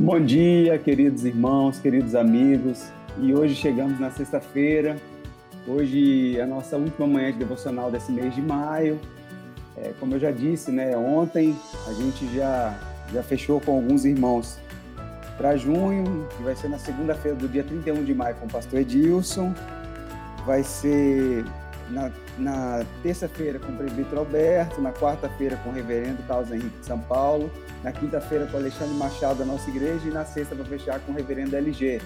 Bom dia, queridos irmãos, queridos amigos. E hoje chegamos na sexta-feira. Hoje é a nossa última manhã de devocional desse mês de maio. É, como eu já disse, né, ontem a gente já, já fechou com alguns irmãos para junho, que vai ser na segunda-feira do dia 31 de maio com o pastor Edilson. Vai ser na, na terça-feira com o presbítero Alberto, na quarta-feira com o reverendo Carlos Henrique de São Paulo, na quinta-feira com o Alexandre Machado da nossa igreja e na sexta para fechar com o reverendo LG.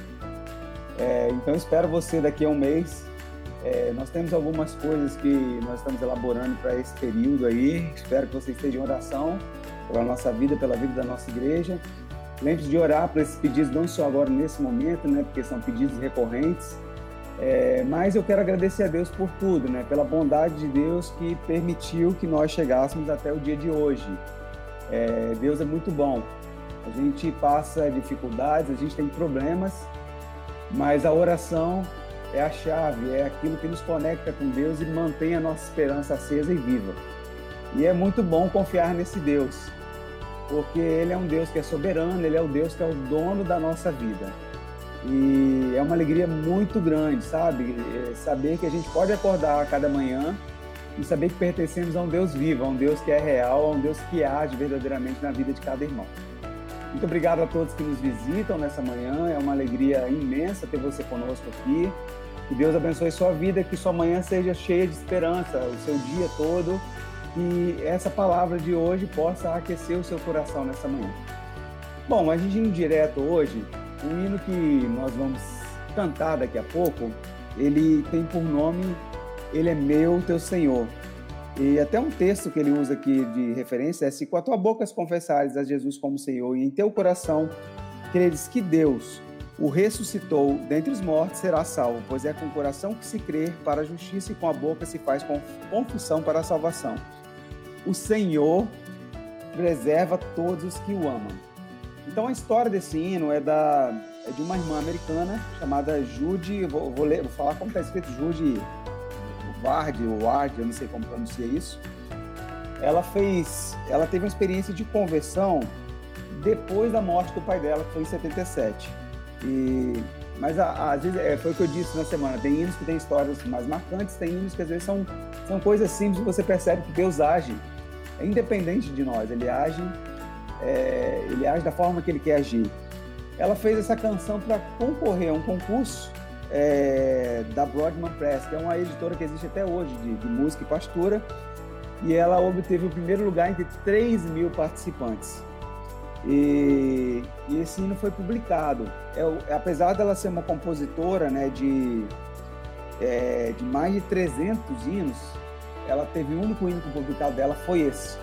É, então espero você daqui a um mês. É, nós temos algumas coisas que nós estamos elaborando para esse período aí. Espero que você esteja em oração pela nossa vida, pela vida da nossa igreja. Lembre-se de orar por esses pedidos, não só agora nesse momento, né, porque são pedidos recorrentes, é, mas eu quero agradecer a Deus por tudo, né? Pela bondade de Deus que permitiu que nós chegássemos até o dia de hoje. É, Deus é muito bom. A gente passa dificuldades, a gente tem problemas, mas a oração é a chave, é aquilo que nos conecta com Deus e mantém a nossa esperança acesa e viva. E é muito bom confiar nesse Deus, porque Ele é um Deus que é soberano, Ele é o Deus que é o dono da nossa vida. E é uma alegria muito grande, sabe? É saber que a gente pode acordar a cada manhã e saber que pertencemos a um Deus vivo, a um Deus que é real, a um Deus que age verdadeiramente na vida de cada irmão. Muito obrigado a todos que nos visitam nessa manhã. É uma alegria imensa ter você conosco aqui. Que Deus abençoe sua vida, que sua manhã seja cheia de esperança, o seu dia todo. E essa palavra de hoje possa aquecer o seu coração nessa manhã. Bom, a gente indo direto hoje, o hino que nós vamos cantar daqui a pouco, ele tem por nome Ele é meu, teu Senhor. E até um texto que ele usa aqui de referência é: Se com a tua boca confessares a Jesus como Senhor e em teu coração creres que Deus o ressuscitou dentre os mortos, será salvo, pois é com o coração que se crê para a justiça e com a boca se faz confissão para a salvação. O Senhor preserva todos os que o amam. Então a história desse hino é da é de uma irmã americana chamada Judy, vou, vou, ler, vou falar como está escrito Judy Ward ou Ward, eu não sei como pronuncia isso. Ela fez, ela teve uma experiência de conversão depois da morte do pai dela, que foi em 77. E mas às vezes é, foi o que eu disse na semana. Tem hinos que têm histórias mais marcantes, tem hinos que às vezes são, são coisas simples você percebe que Deus age. É independente de nós, ele age é, ele age da forma que ele quer agir. Ela fez essa canção para concorrer a um concurso é, da Broadman Press, que é uma editora que existe até hoje de, de música e pastura, e ela obteve o primeiro lugar entre 3 mil participantes. E, e esse hino foi publicado. É, apesar dela ser uma compositora né, de, é, de mais de 300 hinos, ela teve o único hino publicado dela foi esse.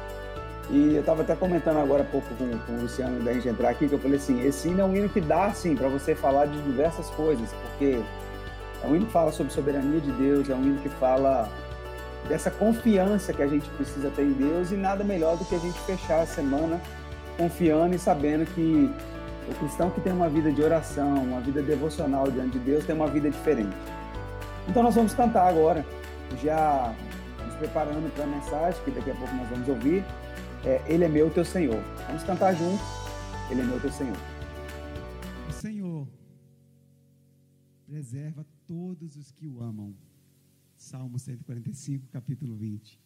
E eu estava até comentando agora há pouco com, com o Luciano da gente entrar aqui, que eu falei assim, esse hino é um hino que dá, assim, para você falar de diversas coisas, porque é um hino que fala sobre soberania de Deus, é um hino que fala dessa confiança que a gente precisa ter em Deus e nada melhor do que a gente fechar a semana confiando e sabendo que o cristão que tem uma vida de oração, uma vida devocional diante de Deus, tem uma vida diferente. Então nós vamos cantar agora, já nos preparando para a mensagem, que daqui a pouco nós vamos ouvir é, Ele é meu, teu Senhor. Vamos cantar juntos. Ele é meu, teu Senhor. O Senhor preserva todos os que o amam. Salmo 145, capítulo 20.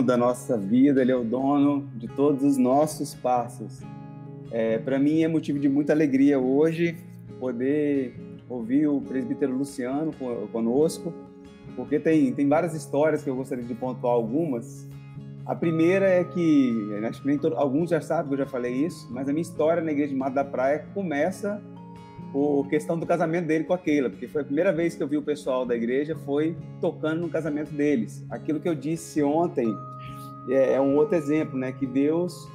Dono da nossa vida, Ele é o dono de todos os nossos passos. É, Para mim é motivo de muita alegria hoje poder ouvir o presbítero Luciano conosco, porque tem, tem várias histórias que eu gostaria de pontuar algumas. A primeira é que, acho que nem todo, alguns já sabem que eu já falei isso, mas a minha história na igreja de Mato da Praia começa por questão do casamento dele com a Keila, porque foi a primeira vez que eu vi o pessoal da igreja foi tocando no casamento deles. Aquilo que eu disse ontem é, é um outro exemplo, né? Que Deus,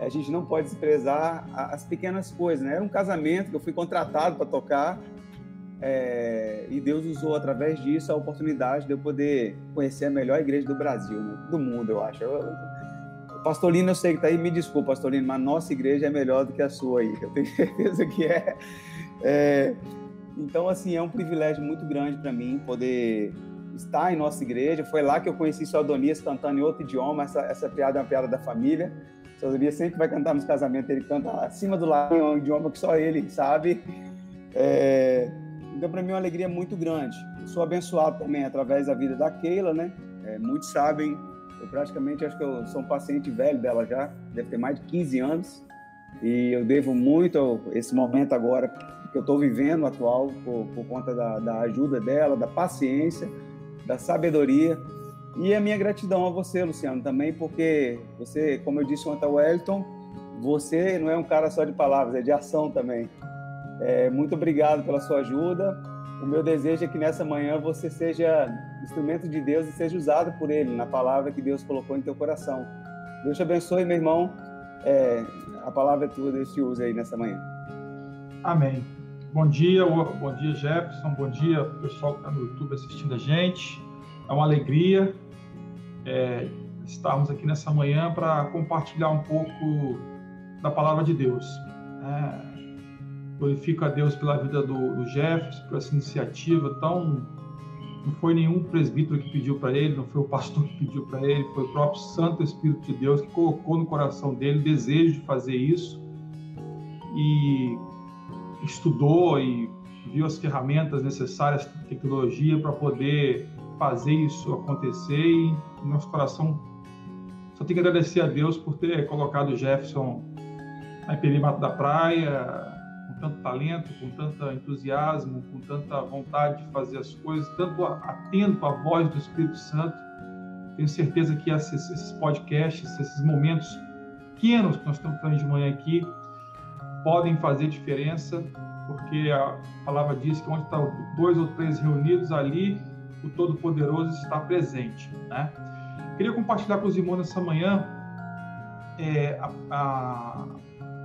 a gente não pode desprezar as pequenas coisas, né? Era um casamento que eu fui contratado para tocar é, e Deus usou através disso a oportunidade de eu poder conhecer a melhor igreja do Brasil, né? do mundo, eu acho. Eu, Pastorino, eu sei que está aí, me desculpa, Pastorino, mas nossa igreja é melhor do que a sua aí. Eu tenho certeza que é. É então, assim, é um privilégio muito grande para mim poder estar em nossa igreja. Foi lá que eu conheci o Adonias cantando em outro idioma. Essa, essa piada é uma piada da família. O Adonias sempre vai cantar nos casamentos, ele canta acima do lado, em um idioma que só ele sabe. É, então, para mim, é uma alegria muito grande. sou abençoado também através da vida da Keila, né? É, muitos sabem, eu praticamente acho que eu sou um paciente velho dela já, deve ter mais de 15 anos. E eu devo muito esse momento agora que eu estou vivendo atual por, por conta da, da ajuda dela, da paciência, da sabedoria. E a minha gratidão a você, Luciano, também, porque você, como eu disse ontem ao Wellington, você não é um cara só de palavras, é de ação também. É, muito obrigado pela sua ajuda. O meu desejo é que nessa manhã você seja instrumento de Deus e seja usado por Ele na palavra que Deus colocou em teu coração. Deus te abençoe, meu irmão. É, a palavra é tua, Deus te use aí nessa manhã. Amém. Bom dia, bom dia Jefferson, bom dia pessoal que está no YouTube assistindo a gente. É uma alegria é, estarmos aqui nessa manhã para compartilhar um pouco da palavra de Deus. É, Glorifico a Deus pela vida do, do Jefferson, por essa iniciativa tão. Não foi nenhum presbítero que pediu para ele, não foi o pastor que pediu para ele, foi o próprio Santo Espírito de Deus que colocou no coração dele o desejo de fazer isso e estudou e viu as ferramentas necessárias, tecnologia para poder fazer isso acontecer e nosso coração só tem que agradecer a Deus por ter colocado o Jefferson na Mato da Praia, tanto talento, com tanto entusiasmo, com tanta vontade de fazer as coisas, tanto atento à voz do Espírito Santo. Tenho certeza que esses podcasts, esses momentos pequenos que nós estamos fazendo de manhã aqui, podem fazer diferença, porque a palavra diz que onde estão dois ou três reunidos ali, o Todo-Poderoso está presente. Né? Queria compartilhar com os irmãos nessa manhã é, a, a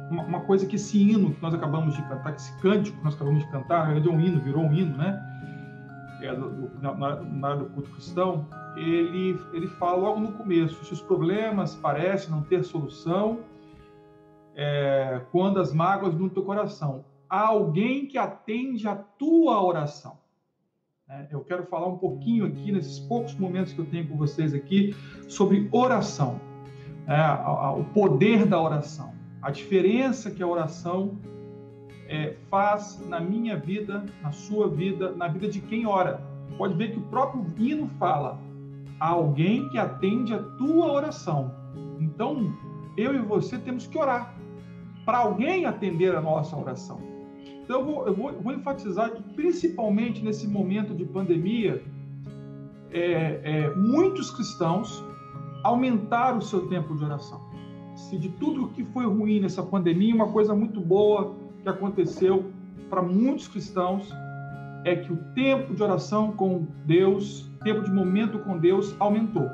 uma, uma, coisa que esse hino que nós acabamos de cantar, que esse cântico que nós acabamos de cantar, na verdade é um hino, virou um hino, né? É, do, na, na área do culto cristão, ele, ele fala logo no começo: se os problemas parecem não ter solução, é, quando as mágoas no teu coração, há alguém que atende a tua oração. É, eu quero falar um pouquinho aqui, nesses poucos momentos que eu tenho com vocês aqui, sobre oração, é, a, a, o poder da oração a diferença que a oração é, faz na minha vida, na sua vida, na vida de quem ora. Pode ver que o próprio hino fala: há alguém que atende a tua oração. Então, eu e você temos que orar para alguém atender a nossa oração. Então, eu vou, eu vou, vou enfatizar que, principalmente nesse momento de pandemia, é, é, muitos cristãos aumentaram o seu tempo de oração se de tudo que foi ruim nessa pandemia, uma coisa muito boa que aconteceu para muitos cristãos é que o tempo de oração com Deus, tempo de momento com Deus aumentou.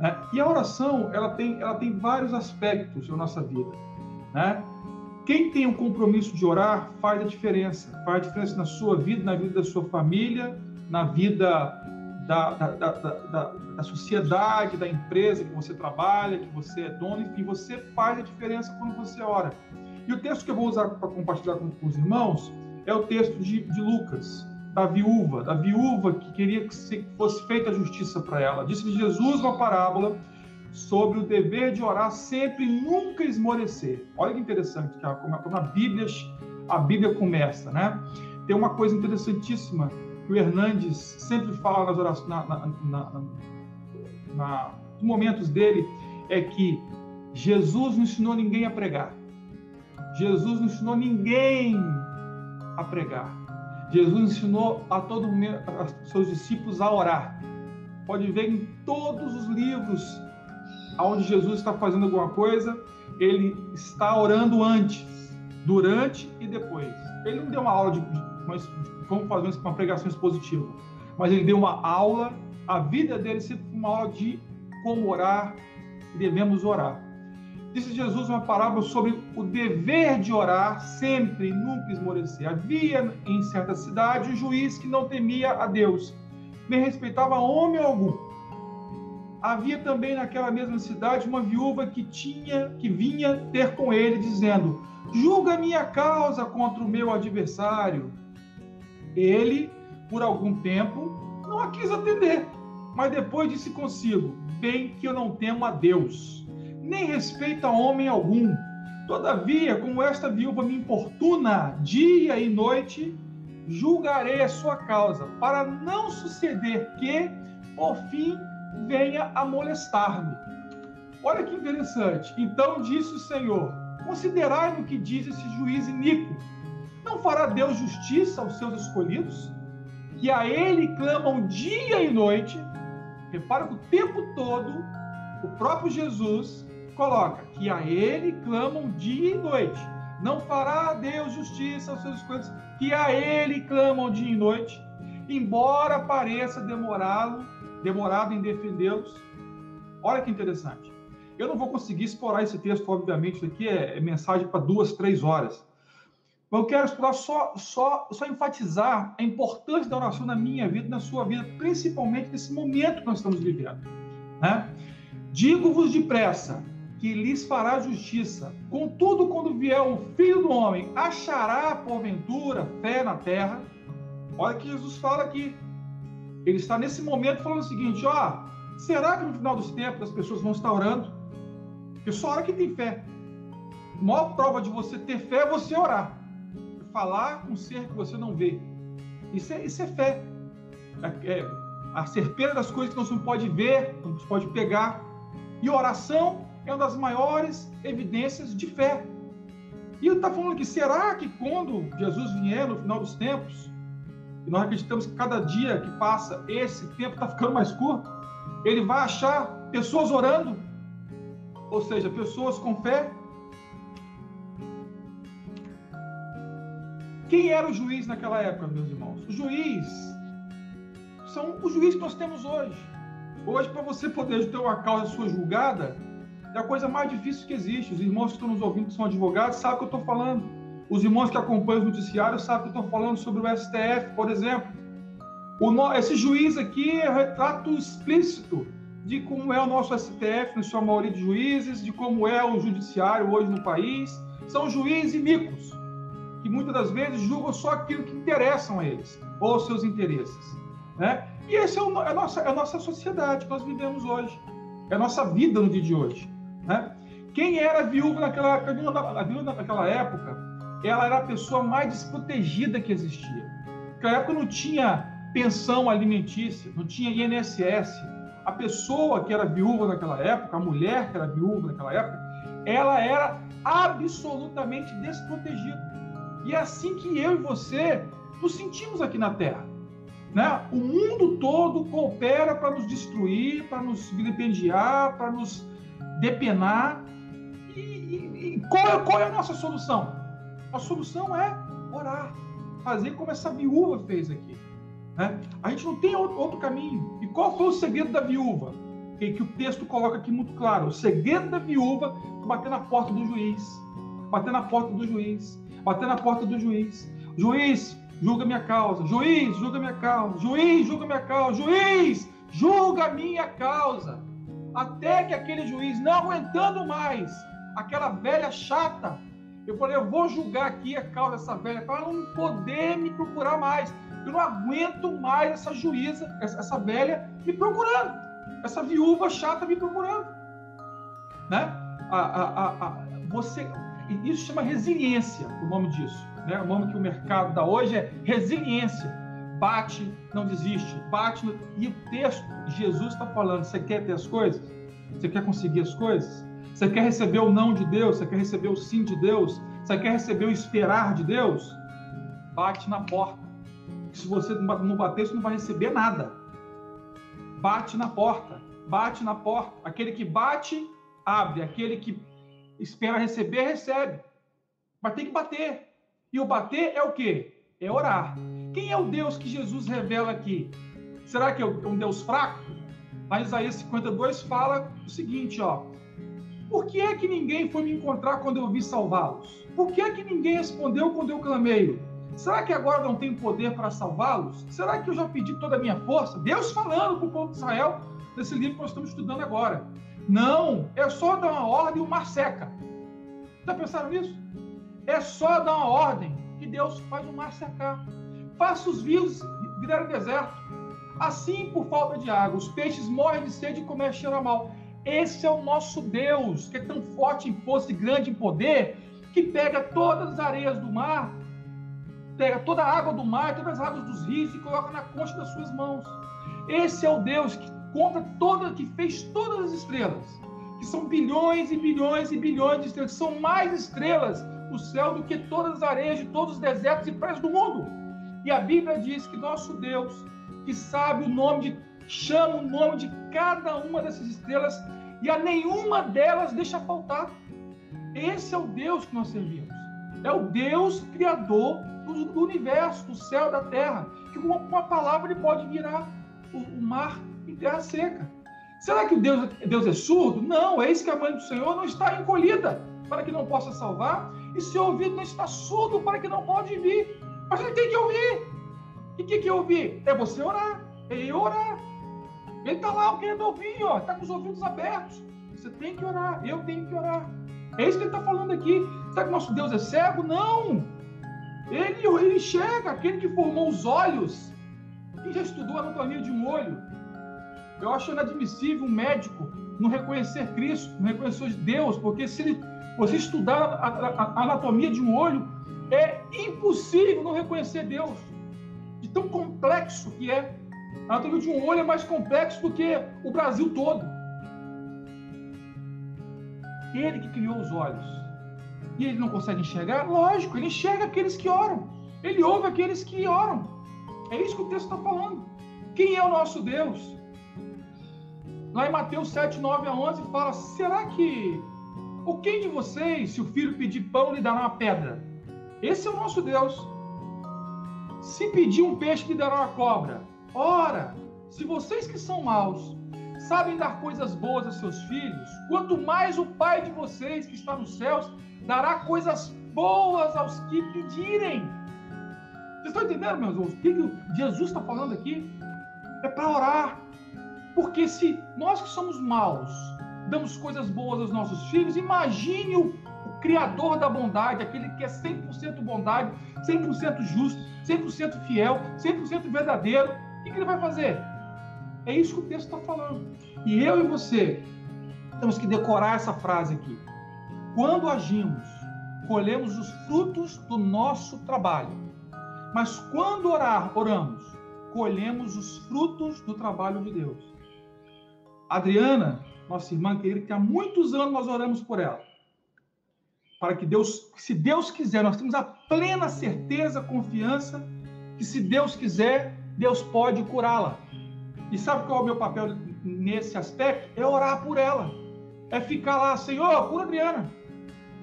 Né? E a oração, ela tem, ela tem vários aspectos na nossa vida. Né? Quem tem um compromisso de orar faz a diferença. Faz a diferença na sua vida, na vida da sua família, na vida da, da, da, da, sociedade, da empresa que você trabalha, que você é dono, enfim, você faz a diferença quando você ora. E o texto que eu vou usar para compartilhar com, os irmãos é o texto de, de, Lucas, da viúva, da viúva que queria que fosse feita justiça para ela. Disse Jesus uma parábola sobre o dever de orar sempre e nunca esmorecer. Olha que interessante, como, como a Bíblia, a Bíblia começa, né? Tem uma coisa interessantíssima que o Hernandes sempre fala nas orações, na, na, na, dos momentos dele é que Jesus não ensinou ninguém a pregar. Jesus não ensinou ninguém a pregar. Jesus ensinou a todos os seus discípulos a orar. Pode ver em todos os livros onde Jesus está fazendo alguma coisa, ele está orando antes, durante e depois. Ele não deu uma aula de, como fazer uma pregação expositiva, mas ele deu uma aula. A vida dele foi uma aula de como orar, devemos orar. Disse Jesus uma parábola sobre o dever de orar sempre nunca esmorecer. Havia em certa cidade um juiz que não temia a Deus, nem respeitava homem algum. Havia também naquela mesma cidade uma viúva que tinha que vinha ter com ele dizendo: "Julga minha causa contra o meu adversário". Ele, por algum tempo, não a quis atender, mas depois disse consigo: "Bem que eu não temo a Deus, nem respeita homem algum. Todavia, como esta viúva me importuna dia e noite, julgarei a sua causa, para não suceder que, por fim, venha a molestar-me. Olha que interessante. Então disse o Senhor: Considerai no que diz esse juiz iníquo. Não fará Deus justiça aos seus escolhidos, que a ele clamam dia e noite? Repara que o tempo todo o próprio Jesus coloca que a ele clamam dia e noite. Não fará Deus justiça aos seus escolhidos, que a ele clamam dia e noite, embora pareça demorá-lo, demorado em defendê-los. Olha que interessante. Eu não vou conseguir explorar esse texto, obviamente, isso aqui é, é mensagem para duas, três horas. Mas eu quero explorar só, só, só enfatizar a importância da oração na minha vida, na sua vida, principalmente nesse momento que nós estamos vivendo. Né? Digo-vos depressa, que lhes fará justiça. Contudo, quando vier o Filho do Homem, achará, porventura, fé na terra? Olha que Jesus fala aqui. Ele está nesse momento falando o seguinte: ó, será que no final dos tempos as pessoas vão estar orando? Porque só ora que tem fé. A maior prova de você ter fé é você orar. Falar com um ser que você não vê. Isso é, isso é fé. É, é, a certeza das coisas que não se pode ver, não se pode pegar. E oração é uma das maiores evidências de fé. E ele está falando que será que quando Jesus vier no final dos tempos, e nós acreditamos que cada dia que passa, esse tempo está ficando mais curto, ele vai achar pessoas orando, ou seja, pessoas com fé. Quem era o juiz naquela época, meus irmãos? O juiz são os juízes que nós temos hoje. Hoje, para você poder ter uma causa sua julgada, é a coisa mais difícil que existe. Os irmãos que estão nos ouvindo, que são advogados, sabem o que eu estou falando. Os irmãos que acompanham os noticiários sabem o que estou falando sobre o STF, por exemplo. O, esse juiz aqui é retrato explícito de como é o nosso STF, na sua maioria de juízes, de como é o judiciário hoje no país. São juízes iníquos, que muitas das vezes julgam só aquilo que interessam a eles, ou seus interesses. Né? E essa é, é, a nossa, é a nossa sociedade que nós vivemos hoje. É a nossa vida no dia de hoje. Né? Quem era viúva naquela naquela época, ela era a pessoa mais desprotegida que existia. Naquela época não tinha pensão alimentícia, não tinha INSS. A pessoa que era viúva naquela época, a mulher que era viúva naquela época, ela era absolutamente desprotegida. E é assim que eu e você nos sentimos aqui na Terra. Né? O mundo todo coopera para nos destruir, para nos vilipendiar, para nos depenar. E, e, e qual, é, qual é a nossa solução? A solução é orar, fazer como essa viúva fez aqui. Né? A gente não tem outro, caminho. E qual foi o segredo da viúva? Que, que o texto coloca aqui muito claro. O segredo da viúva foi bater na porta do juiz. Bater na porta do juiz. Bater na porta do juiz. Juiz, julga minha causa. Juiz, julga minha causa. Juiz, julga minha causa. Juiz, julga minha causa até que aquele juiz, não aguentando mais aquela velha chata, eu falei, eu vou julgar aqui a causa dessa velha para ela não poder me procurar mais. Eu não aguento mais essa juíza, essa velha me procurando, essa viúva chata me procurando, né? A, a, a, você, isso chama resiliência, o nome disso, né? O nome que o mercado dá hoje é resiliência bate, não desiste, bate. E o texto, Jesus está falando: você quer ter as coisas? Você quer conseguir as coisas? Você quer receber o não de Deus? Você quer receber o sim de Deus? Você quer receber o esperar de Deus? Bate na porta. Se você não bater, você não vai receber nada. Bate na porta. Bate na porta. Aquele que bate, abre. Aquele que espera receber, recebe. Mas tem que bater. E o bater é o quê? É orar. Quem é o Deus que Jesus revela aqui? Será que é um Deus fraco? Em Isaías 52 fala o seguinte, ó. Por que é que ninguém foi me encontrar quando eu vi salvá-los? Por que é que ninguém respondeu quando eu clamei? Será que agora não tenho poder para salvá-los? Será que eu já pedi toda a minha força? Deus falando para o povo de Israel nesse livro que nós estamos estudando agora. Não, é só dar uma ordem e o mar seca. Já pensaram nisso? É só dar uma ordem que Deus faz o mar secar. Faça os rios virarem deserto. Assim, por falta de água, os peixes morrem de sede e começam a cheirar mal. Esse é o nosso Deus, que é tão forte em força e grande em poder, que pega todas as areias do mar, pega toda a água do mar, todas as águas dos rios e coloca na concha das suas mãos. Esse é o Deus que conta toda, que fez todas as estrelas, que são bilhões e bilhões e bilhões de estrelas, que são mais estrelas no céu do que todas as areias de todos os desertos e praias do mundo. E a Bíblia diz que nosso Deus, que sabe o nome de, chama o nome de cada uma dessas estrelas e a nenhuma delas deixa faltar. Esse é o Deus que nós servimos. É o Deus criador do, universo, do céu, da terra, que com uma, palavra ele pode virar o, mar em terra seca. Será que Deus, Deus é surdo? Não, é isso que a mãe do Senhor não está encolhida para que não possa salvar, e seu ouvido não está surdo para que não pode vir. Mas ele tem que ouvir. E o que, que é ouvir? É você orar. É orar. Ele está lá querendo ouvir, ó, está com os ouvidos abertos. Você tem que orar, eu tenho que orar. É isso que ele está falando aqui. Será que nosso Deus é cego? Não! Ele, ele enxerga, aquele que formou os olhos. Quem já estudou a anatomia de um olho? Eu acho inadmissível um médico não reconhecer Cristo, não reconhecer Deus, porque se ele, você estudar a, a, a anatomia de um olho, é impossível não reconhecer Deus. De tão complexo que é. A anatomia de um olho é mais complexo do que o Brasil todo. Ele que criou os olhos. E ele não consegue enxergar? Lógico, ele enxerga aqueles que oram. Ele ouve aqueles que oram. É isso que o texto está falando. Quem é o nosso Deus? Lá em Mateus 7, 9 a 11 fala: será que ou quem de vocês, se o filho pedir pão, lhe dará uma pedra? Esse é o nosso Deus. Se pedir um peixe, lhe dará uma cobra. Ora, se vocês que são maus sabem dar coisas boas a seus filhos, quanto mais o Pai de vocês que está nos céus dará coisas boas aos que pedirem. Vocês estão entendendo, meus irmãos? O que Jesus está falando aqui? É para orar. Porque se nós que somos maus damos coisas boas aos nossos filhos, imagine o, o Criador da bondade, aquele que é 100% bondade, 100% justo, 100% fiel, 100% verdadeiro. Que, que ele vai fazer? É isso que o texto está falando. E eu e você temos que decorar essa frase aqui. Quando agimos, colhemos os frutos do nosso trabalho. Mas quando orar, oramos, colhemos os frutos do trabalho de Deus. Adriana nossa irmã querida, que há muitos anos nós oramos por ela. Para que Deus, se Deus quiser, nós temos a plena certeza, confiança, que se Deus quiser, Deus pode curá-la. E sabe qual é o meu papel nesse aspecto? É orar por ela. É ficar lá, Senhor, cura Adriana.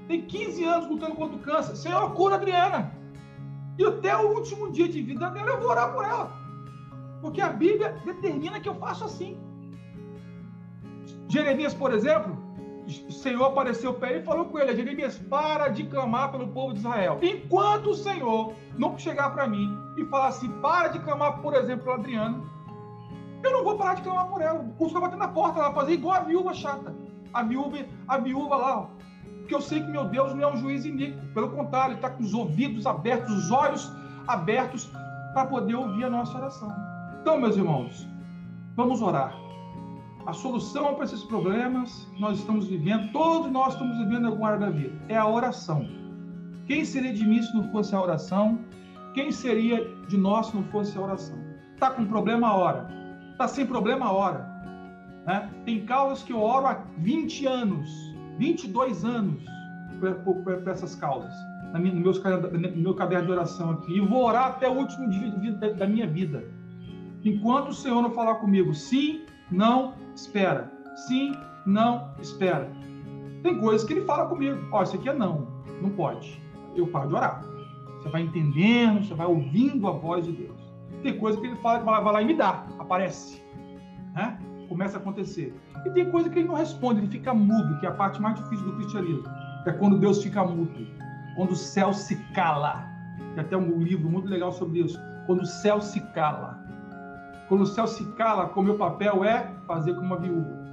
Tem 15 anos lutando contra o câncer. Senhor, cura Adriana. E até o último dia de vida dela, eu vou orar por ela. Porque a Bíblia determina que eu faço assim. Jeremias, por exemplo, o Senhor apareceu para ele e falou com ele: Jeremias, para de clamar pelo povo de Israel. Enquanto o Senhor não chegar para mim e falar assim, para de clamar, por exemplo, pela Adriana, eu não vou parar de clamar por ela. O Senhor bater na porta, ela fazer igual a viúva chata. A viúva, a viúva lá, ó. Porque eu sei que meu Deus não é um juiz iníquo. Pelo contrário, ele está com os ouvidos abertos, os olhos abertos para poder ouvir a nossa oração. Então, meus irmãos, vamos orar a solução para esses problemas que nós estamos vivendo, todos nós estamos vivendo alguma área da vida, é a oração. Quem seria de mim se não fosse a oração? Quem seria de nós se não fosse a oração? Está com problema, ora. Está sem problema, ora. Né? Tem causas que eu oro há 20 anos, 22 anos por, essas causas, no meu, no meu caderno de oração aqui, e vou orar até o último dia da minha vida. Enquanto o Senhor não falar comigo, sim, não, espera. Sim, não, espera. Tem coisas que ele fala comigo. Ó, oh, isso aqui é não, não pode. Eu paro de orar. Você vai entendendo, você vai ouvindo a voz de Deus. Tem coisa que ele fala que vai lá e me dá, aparece. Né? Começa a acontecer. E tem coisa que ele não responde, ele fica mudo, que é a parte mais difícil do cristianismo. É quando Deus fica mudo, quando o céu se cala. Tem até um livro muito legal sobre isso. Quando o céu se cala. Quando o céu se cala, o meu papel é fazer como uma viúva.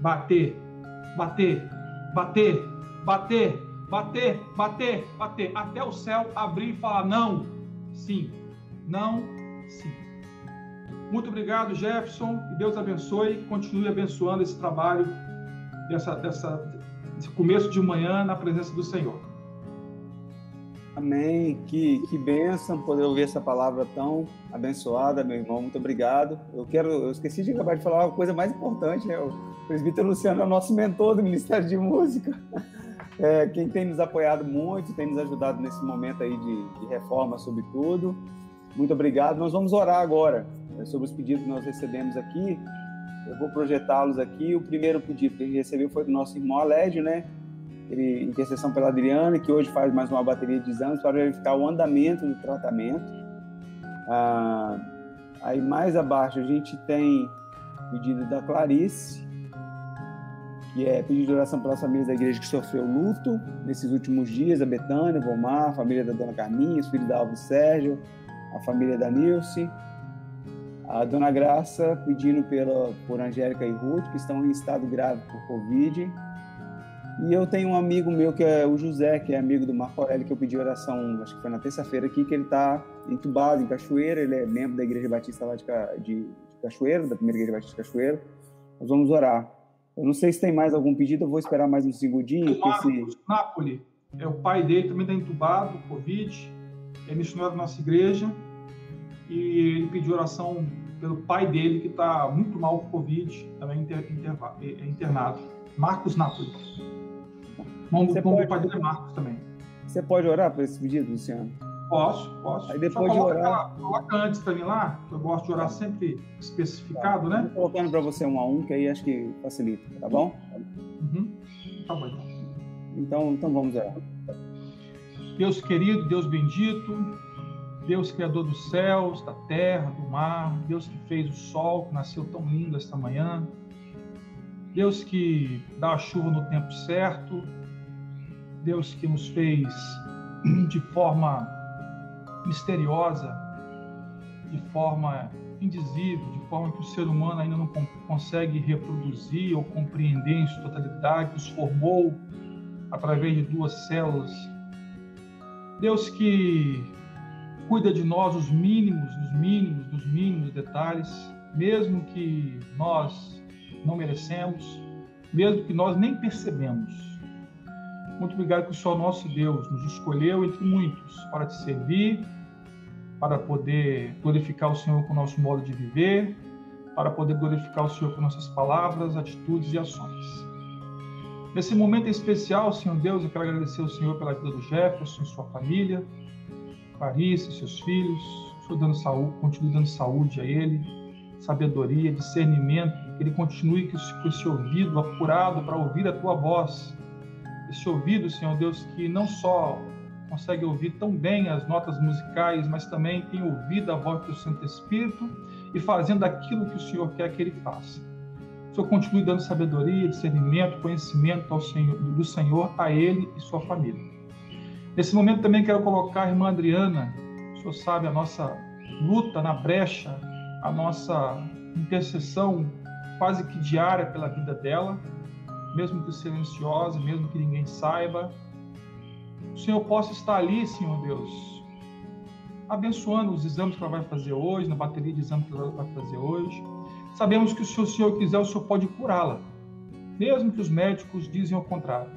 Bater, bater, bater, bater, bater, bater, bater, até o céu abrir e falar não, sim, não, sim. Muito obrigado, Jefferson, e Deus abençoe, continue abençoando esse trabalho, dessa, dessa, esse começo de manhã na presença do Senhor. Amém. Que, que bênção poder ouvir essa palavra tão abençoada, meu irmão. Muito obrigado. Eu quero, eu esqueci de acabar de falar uma coisa mais importante, né? O presbítero Luciano é o nosso mentor do Ministério de Música. É, quem tem nos apoiado muito, tem nos ajudado nesse momento aí de, de reforma, sobretudo. Muito obrigado. Nós vamos orar agora é, sobre os pedidos que nós recebemos aqui. Eu vou projetá-los aqui. O primeiro pedido que a gente recebeu foi do nosso irmão Alédio, né? Ele, intercessão pela Adriana, que hoje faz mais uma bateria de exames para verificar o andamento do tratamento. Ah, aí mais abaixo a gente tem pedido da Clarice, que é pedido de oração pelas famílias da igreja que sofreu luto nesses últimos dias, a Betânia, Vomar, a família da Dona Carminha, os filhos da Alves Sérgio, a família da Nilce, a Dona Graça pedindo pela, por Angélica e Ruth, que estão em estado grave por Covid, e eu tenho um amigo meu que é o José, que é amigo do Marco Aurélio, que eu pedi oração, acho que foi na terça-feira aqui, que ele está entubado em Cachoeira, ele é membro da Igreja Batista lá de, de, de Cachoeira, da primeira Igreja Batista de Cachoeira. Nós vamos orar. Eu não sei se tem mais algum pedido, eu vou esperar mais um segundinho. Marcos esse... Napoli, é o pai dele, também está entubado, Covid, é missionário da nossa igreja, e ele pediu oração pelo pai dele, que está muito mal com Covid, também inter, inter, é, internado. Marcos Napoli. Vamos, Você vamos pode... Padre Marcos também. Você pode orar por esse pedido, Luciano? Posso, posso. Aí depois de orar. Aquela, coloca antes também lá, que eu gosto de orar sempre especificado, tá. né? Vou colocando para você um a um, que aí acho que facilita, tá bom? Uhum. Tá bom, então. Então, então vamos orar. Deus querido, Deus bendito, Deus criador dos céus, da terra, do mar, Deus que fez o sol, que nasceu tão lindo esta manhã, Deus que dá a chuva no tempo certo, Deus que nos fez de forma misteriosa, de forma indizível, de forma que o ser humano ainda não consegue reproduzir ou compreender em sua totalidade, nos formou através de duas células. Deus que cuida de nós os mínimos, dos mínimos, dos mínimos detalhes, mesmo que nós não merecemos, mesmo que nós nem percebemos. Muito obrigado que o Senhor nosso Deus nos escolheu entre muitos para te servir, para poder glorificar o Senhor com o nosso modo de viver, para poder glorificar o Senhor com nossas palavras, atitudes e ações. Nesse momento especial, Senhor Deus, eu quero agradecer ao Senhor pela vida do Jefferson sua família, Clarice, seus filhos, Senhor dando saúde, continue dando saúde a ele, sabedoria, discernimento, que ele continue com esse ouvido apurado para ouvir a tua voz. Esse ouvido, Senhor Deus, que não só consegue ouvir tão bem as notas musicais, mas também tem ouvido a voz do Santo Espírito e fazendo aquilo que o Senhor quer que ele faça. O Senhor continue dando sabedoria, discernimento, conhecimento ao Senhor, do Senhor a ele e sua família. Nesse momento também quero colocar a irmã Adriana, o Senhor sabe a nossa luta na brecha a nossa intercessão quase que diária pela vida dela, mesmo que silenciosa, mesmo que ninguém saiba. O Senhor possa estar ali, Senhor Deus, abençoando os exames que ela vai fazer hoje, na bateria de exames que ela vai fazer hoje. Sabemos que se o Senhor quiser, o Senhor pode curá-la, mesmo que os médicos dizem o contrário.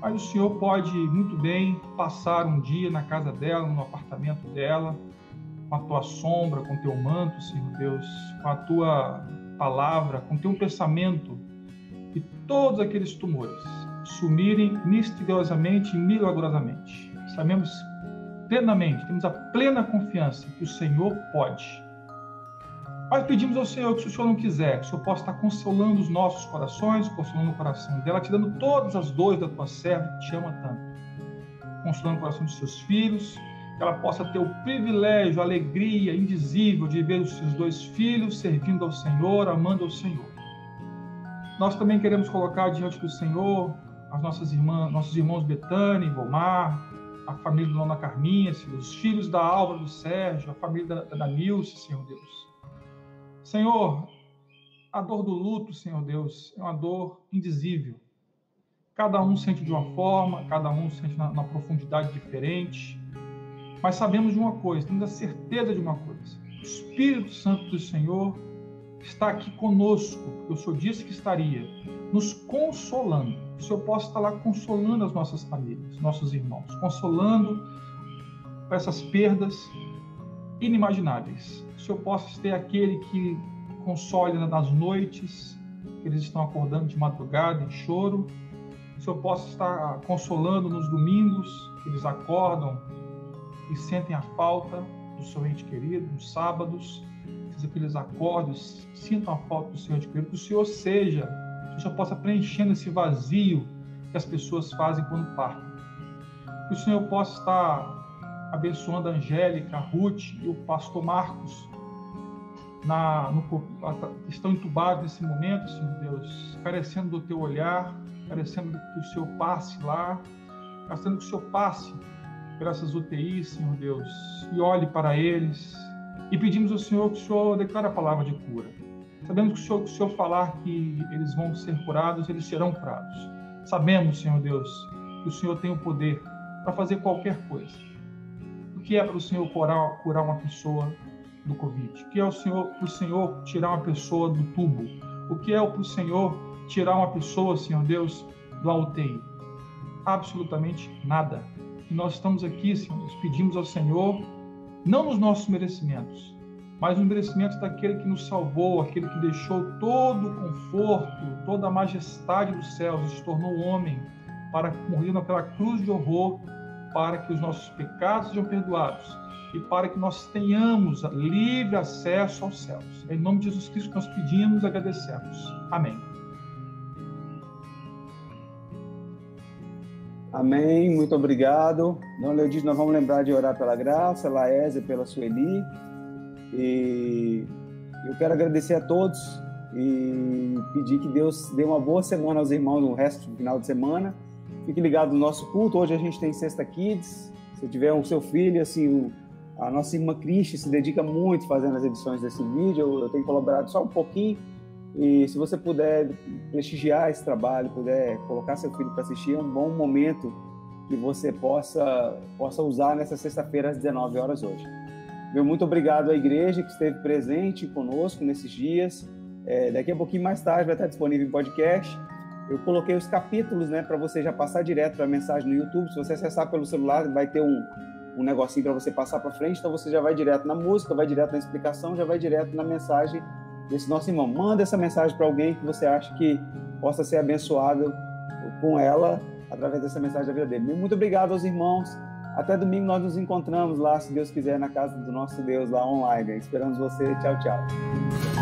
Mas o Senhor pode muito bem passar um dia na casa dela, no apartamento dela, com a tua sombra, com o teu manto, Senhor Deus, com a tua palavra, com teu pensamento, e todos aqueles tumores sumirem misteriosamente e milagrosamente. Sabemos plenamente, temos a plena confiança que o Senhor pode. Mas pedimos ao Senhor que, se o Senhor não quiser, que o Senhor possa estar consolando os nossos corações, consolando o coração dela, tirando todas as dores da tua serva que te ama tanto, consolando o coração dos seus filhos, que ela possa ter o privilégio, a alegria indizível de ver os seus dois filhos servindo ao Senhor, amando ao Senhor. Nós também queremos colocar diante do Senhor as nossas irmãs, nossos irmãos Betânia Vomar, a família da Dona Carminha, os filhos da Álvaro do Sérgio, a família da, da Nilce, Senhor Deus. Senhor, a dor do luto, Senhor Deus, é uma dor indizível. Cada um sente de uma forma, cada um sente na, na profundidade diferente. Mas sabemos de uma coisa, temos a certeza de uma coisa: o Espírito Santo do Senhor está aqui conosco, porque o Senhor disse que estaria, nos consolando. Que o Senhor possa estar lá consolando as nossas famílias, nossos irmãos, consolando essas perdas inimagináveis. Que o Senhor possa ter aquele que console nas noites, que eles estão acordando de madrugada em choro. Que o Senhor possa estar consolando nos domingos, que eles acordam e sentem a falta do seu ente querido, nos sábados, que eles acordem, sintam a falta do seu ente querido, que o Senhor seja, que o Senhor possa preenchendo esse vazio que as pessoas fazem quando partem. Que o Senhor possa estar abençoando a Angélica, a Ruth e o pastor Marcos, na, no, estão entubados nesse momento, Senhor Deus, carecendo do teu olhar, carecendo que o Senhor passe lá, carecendo que o Senhor passe por essas UTIs, Senhor Deus, e olhe para eles. E pedimos ao Senhor que o Senhor declare a palavra de cura. Sabemos que o Senhor, o Senhor falar que eles vão ser curados, eles serão curados. Sabemos, Senhor Deus, que o Senhor tem o poder para fazer qualquer coisa. O que é para o Senhor curar, curar uma pessoa do Covid? O que é o Senhor, para o Senhor tirar uma pessoa do tubo? O que é para o Senhor tirar uma pessoa, Senhor Deus, do UTI? Absolutamente nada. E nós estamos aqui, Senhor, pedimos ao Senhor, não nos nossos merecimentos, mas nos merecimentos daquele que nos salvou, aquele que deixou todo o conforto, toda a majestade dos céus e se tornou homem para morrer naquela cruz de horror, para que os nossos pecados sejam perdoados e para que nós tenhamos livre acesso aos céus. Em nome de Jesus Cristo nós pedimos e agradecemos. Amém. Amém, muito obrigado. Dona Leodice, nós vamos lembrar de orar pela graça, Laésia pela Sueli. E eu quero agradecer a todos e pedir que Deus dê uma boa semana aos irmãos no resto do final de semana. Fique ligado no nosso culto. Hoje a gente tem Sexta Kids. Se tiver o seu filho, assim, a nossa irmã Cristi se dedica muito fazendo as edições desse vídeo. Eu tenho colaborado só um pouquinho e se você puder prestigiar esse trabalho, puder colocar seu filho para assistir, é um bom momento que você possa, possa usar nessa sexta-feira às 19 horas hoje. Meu muito obrigado à igreja que esteve presente conosco nesses dias. É, daqui a pouquinho mais tarde vai estar disponível em podcast. Eu coloquei os capítulos né, para você já passar direto para a mensagem no YouTube. Se você acessar pelo celular, vai ter um, um negocinho para você passar para frente. Então você já vai direto na música, vai direto na explicação, já vai direto na mensagem desse nosso irmão. Manda essa mensagem para alguém que você acha que possa ser abençoado com ela através dessa mensagem da vida dele. Muito obrigado aos irmãos. Até domingo nós nos encontramos lá, se Deus quiser, na casa do nosso Deus lá online. Esperamos você. Tchau, tchau.